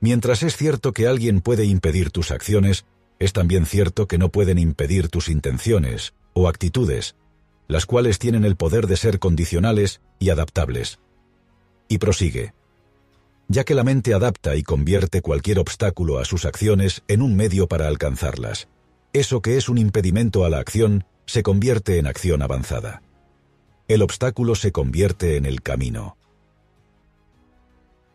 Mientras es cierto que alguien puede impedir tus acciones, es también cierto que no pueden impedir tus intenciones o actitudes, las cuales tienen el poder de ser condicionales y adaptables. Y prosigue. Ya que la mente adapta y convierte cualquier obstáculo a sus acciones en un medio para alcanzarlas, eso que es un impedimento a la acción se convierte en acción avanzada. El obstáculo se convierte en el camino.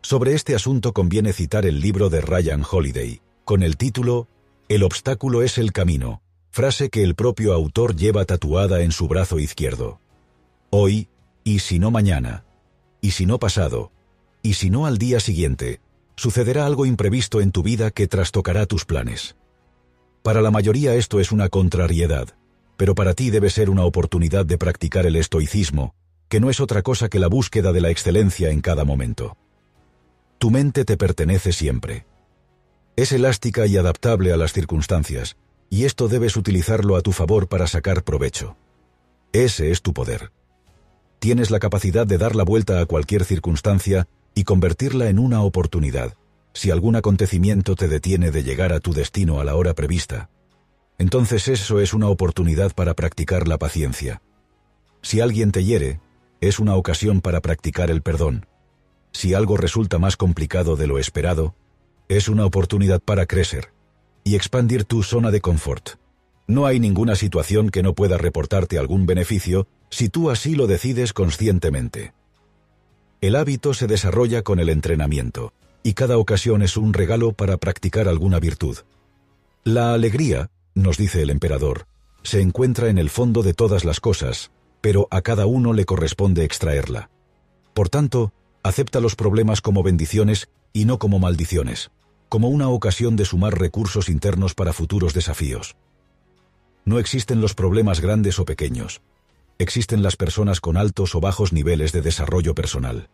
Sobre este asunto conviene citar el libro de Ryan Holiday, con el título El obstáculo es el camino, frase que el propio autor lleva tatuada en su brazo izquierdo. Hoy, y si no mañana, y si no pasado, y si no al día siguiente, sucederá algo imprevisto en tu vida que trastocará tus planes. Para la mayoría esto es una contrariedad, pero para ti debe ser una oportunidad de practicar el estoicismo, que no es otra cosa que la búsqueda de la excelencia en cada momento. Tu mente te pertenece siempre. Es elástica y adaptable a las circunstancias, y esto debes utilizarlo a tu favor para sacar provecho. Ese es tu poder. Tienes la capacidad de dar la vuelta a cualquier circunstancia y convertirla en una oportunidad, si algún acontecimiento te detiene de llegar a tu destino a la hora prevista. Entonces eso es una oportunidad para practicar la paciencia. Si alguien te hiere, es una ocasión para practicar el perdón. Si algo resulta más complicado de lo esperado, es una oportunidad para crecer y expandir tu zona de confort. No hay ninguna situación que no pueda reportarte algún beneficio si tú así lo decides conscientemente. El hábito se desarrolla con el entrenamiento, y cada ocasión es un regalo para practicar alguna virtud. La alegría, nos dice el emperador, se encuentra en el fondo de todas las cosas, pero a cada uno le corresponde extraerla. Por tanto, acepta los problemas como bendiciones y no como maldiciones como una ocasión de sumar recursos internos para futuros desafíos. No existen los problemas grandes o pequeños. Existen las personas con altos o bajos niveles de desarrollo personal.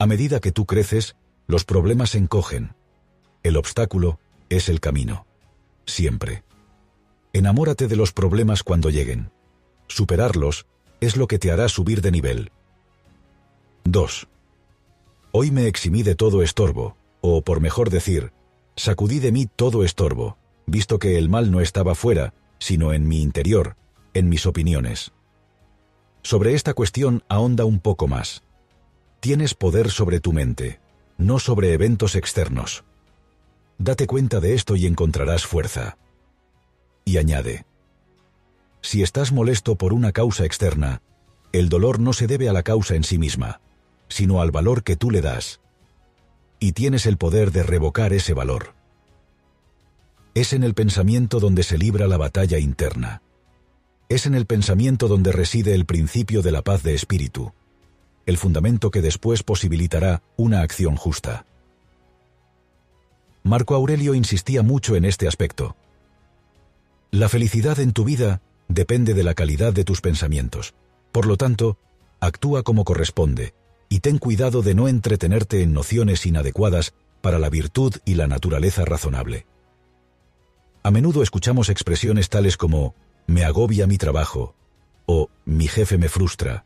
A medida que tú creces, los problemas se encogen. El obstáculo es el camino. Siempre. Enamórate de los problemas cuando lleguen. Superarlos es lo que te hará subir de nivel. 2. Hoy me eximí de todo estorbo, o por mejor decir, sacudí de mí todo estorbo, visto que el mal no estaba fuera, sino en mi interior, en mis opiniones. Sobre esta cuestión ahonda un poco más. Tienes poder sobre tu mente, no sobre eventos externos. Date cuenta de esto y encontrarás fuerza. Y añade, si estás molesto por una causa externa, el dolor no se debe a la causa en sí misma, sino al valor que tú le das, y tienes el poder de revocar ese valor. Es en el pensamiento donde se libra la batalla interna. Es en el pensamiento donde reside el principio de la paz de espíritu, el fundamento que después posibilitará una acción justa. Marco Aurelio insistía mucho en este aspecto. La felicidad en tu vida depende de la calidad de tus pensamientos. Por lo tanto, actúa como corresponde, y ten cuidado de no entretenerte en nociones inadecuadas para la virtud y la naturaleza razonable. A menudo escuchamos expresiones tales como me agobia mi trabajo o mi jefe me frustra.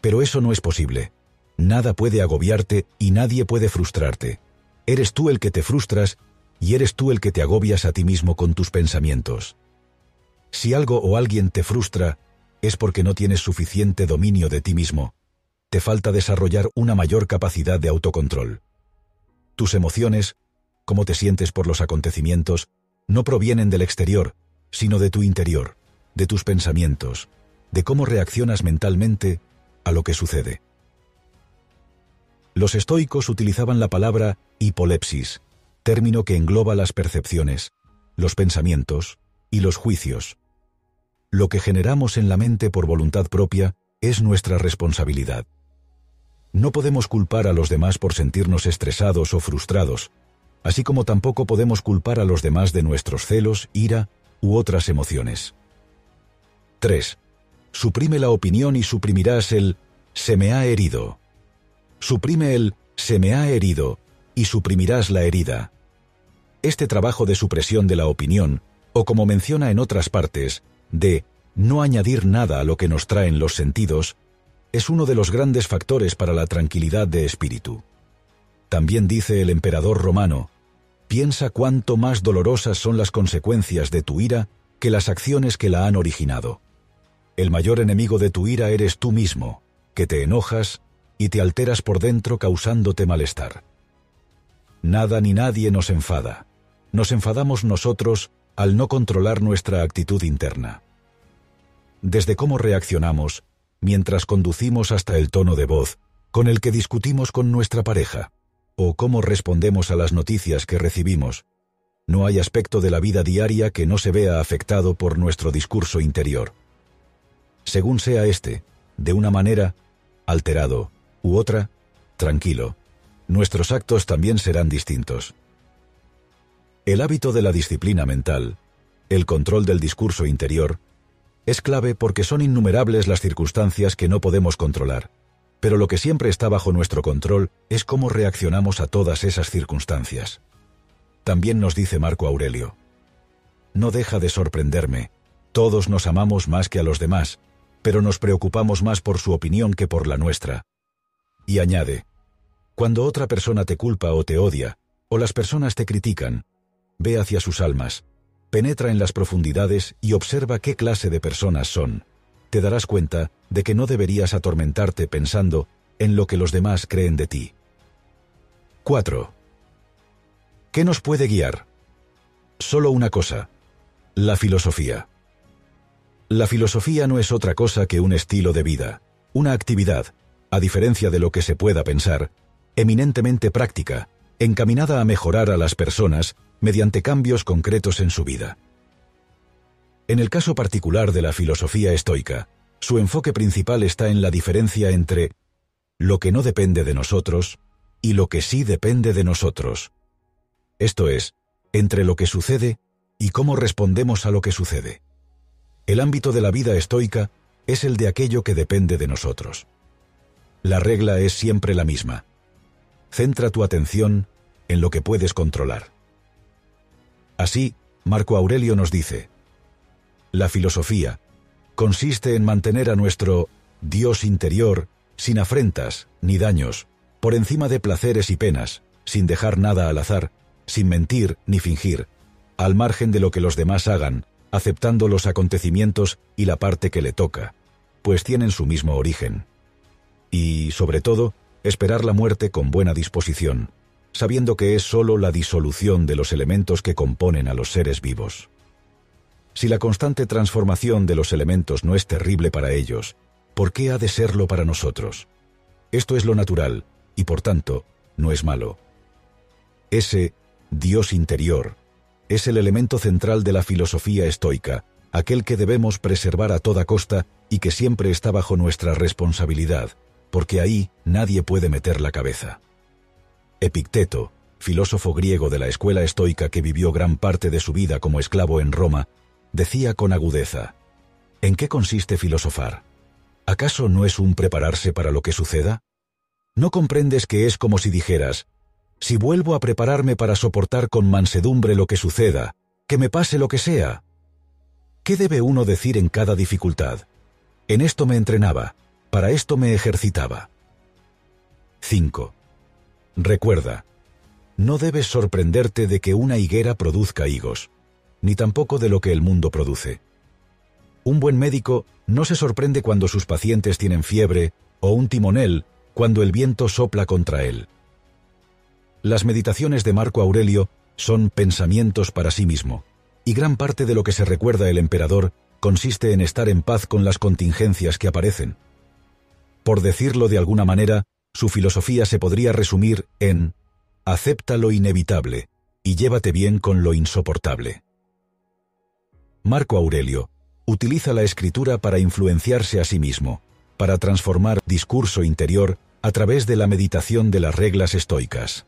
Pero eso no es posible. Nada puede agobiarte y nadie puede frustrarte. Eres tú el que te frustras y eres tú el que te agobias a ti mismo con tus pensamientos. Si algo o alguien te frustra, es porque no tienes suficiente dominio de ti mismo te falta desarrollar una mayor capacidad de autocontrol. Tus emociones, cómo te sientes por los acontecimientos, no provienen del exterior, sino de tu interior, de tus pensamientos, de cómo reaccionas mentalmente a lo que sucede. Los estoicos utilizaban la palabra hipolepsis, término que engloba las percepciones, los pensamientos y los juicios. Lo que generamos en la mente por voluntad propia es nuestra responsabilidad. No podemos culpar a los demás por sentirnos estresados o frustrados, así como tampoco podemos culpar a los demás de nuestros celos, ira u otras emociones. 3. Suprime la opinión y suprimirás el se me ha herido. Suprime el se me ha herido y suprimirás la herida. Este trabajo de supresión de la opinión, o como menciona en otras partes, de no añadir nada a lo que nos traen los sentidos, es uno de los grandes factores para la tranquilidad de espíritu. También dice el emperador romano, piensa cuánto más dolorosas son las consecuencias de tu ira que las acciones que la han originado. El mayor enemigo de tu ira eres tú mismo, que te enojas y te alteras por dentro causándote malestar. Nada ni nadie nos enfada. Nos enfadamos nosotros al no controlar nuestra actitud interna. Desde cómo reaccionamos mientras conducimos hasta el tono de voz con el que discutimos con nuestra pareja, o cómo respondemos a las noticias que recibimos, no hay aspecto de la vida diaria que no se vea afectado por nuestro discurso interior. Según sea éste, de una manera, alterado, u otra, tranquilo, nuestros actos también serán distintos. El hábito de la disciplina mental, el control del discurso interior, es clave porque son innumerables las circunstancias que no podemos controlar, pero lo que siempre está bajo nuestro control es cómo reaccionamos a todas esas circunstancias. También nos dice Marco Aurelio, no deja de sorprenderme, todos nos amamos más que a los demás, pero nos preocupamos más por su opinión que por la nuestra. Y añade, cuando otra persona te culpa o te odia, o las personas te critican, ve hacia sus almas, penetra en las profundidades y observa qué clase de personas son. Te darás cuenta de que no deberías atormentarte pensando en lo que los demás creen de ti. 4. ¿Qué nos puede guiar? Solo una cosa, la filosofía. La filosofía no es otra cosa que un estilo de vida, una actividad, a diferencia de lo que se pueda pensar, eminentemente práctica, encaminada a mejorar a las personas mediante cambios concretos en su vida. En el caso particular de la filosofía estoica, su enfoque principal está en la diferencia entre lo que no depende de nosotros y lo que sí depende de nosotros. Esto es, entre lo que sucede y cómo respondemos a lo que sucede. El ámbito de la vida estoica es el de aquello que depende de nosotros. La regla es siempre la misma. Centra tu atención en lo que puedes controlar. Así, Marco Aurelio nos dice, la filosofía consiste en mantener a nuestro Dios interior sin afrentas ni daños, por encima de placeres y penas, sin dejar nada al azar, sin mentir ni fingir, al margen de lo que los demás hagan, aceptando los acontecimientos y la parte que le toca, pues tienen su mismo origen. Y, sobre todo, esperar la muerte con buena disposición, sabiendo que es sólo la disolución de los elementos que componen a los seres vivos. Si la constante transformación de los elementos no es terrible para ellos, ¿por qué ha de serlo para nosotros? Esto es lo natural, y por tanto, no es malo. Ese Dios interior es el elemento central de la filosofía estoica, aquel que debemos preservar a toda costa y que siempre está bajo nuestra responsabilidad, porque ahí nadie puede meter la cabeza. Epicteto, filósofo griego de la escuela estoica que vivió gran parte de su vida como esclavo en Roma, decía con agudeza, ¿En qué consiste filosofar? ¿Acaso no es un prepararse para lo que suceda? ¿No comprendes que es como si dijeras, si vuelvo a prepararme para soportar con mansedumbre lo que suceda, que me pase lo que sea? ¿Qué debe uno decir en cada dificultad? En esto me entrenaba, para esto me ejercitaba. 5. Recuerda, no debes sorprenderte de que una higuera produzca higos, ni tampoco de lo que el mundo produce. Un buen médico no se sorprende cuando sus pacientes tienen fiebre o un timonel cuando el viento sopla contra él. Las meditaciones de Marco Aurelio son pensamientos para sí mismo, y gran parte de lo que se recuerda el emperador consiste en estar en paz con las contingencias que aparecen. Por decirlo de alguna manera, su filosofía se podría resumir en acepta lo inevitable y llévate bien con lo insoportable. Marco Aurelio utiliza la escritura para influenciarse a sí mismo, para transformar discurso interior a través de la meditación de las reglas estoicas.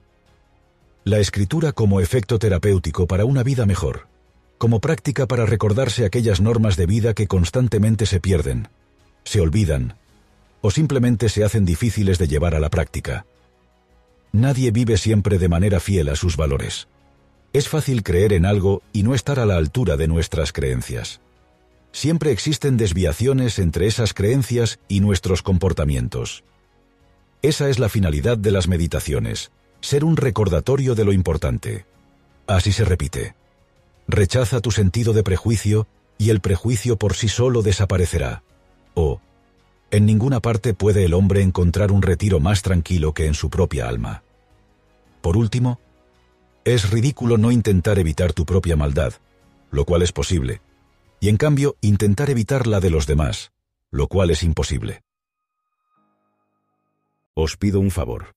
La escritura como efecto terapéutico para una vida mejor, como práctica para recordarse aquellas normas de vida que constantemente se pierden, se olvidan o simplemente se hacen difíciles de llevar a la práctica. Nadie vive siempre de manera fiel a sus valores. Es fácil creer en algo y no estar a la altura de nuestras creencias. Siempre existen desviaciones entre esas creencias y nuestros comportamientos. Esa es la finalidad de las meditaciones, ser un recordatorio de lo importante. Así se repite. Rechaza tu sentido de prejuicio y el prejuicio por sí solo desaparecerá. O, en ninguna parte puede el hombre encontrar un retiro más tranquilo que en su propia alma. Por último, es ridículo no intentar evitar tu propia maldad, lo cual es posible, y en cambio intentar evitar la de los demás, lo cual es imposible. Os pido un favor.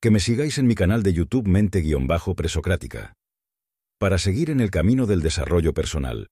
Que me sigáis en mi canal de YouTube Mente-Presocrática. Para seguir en el camino del desarrollo personal,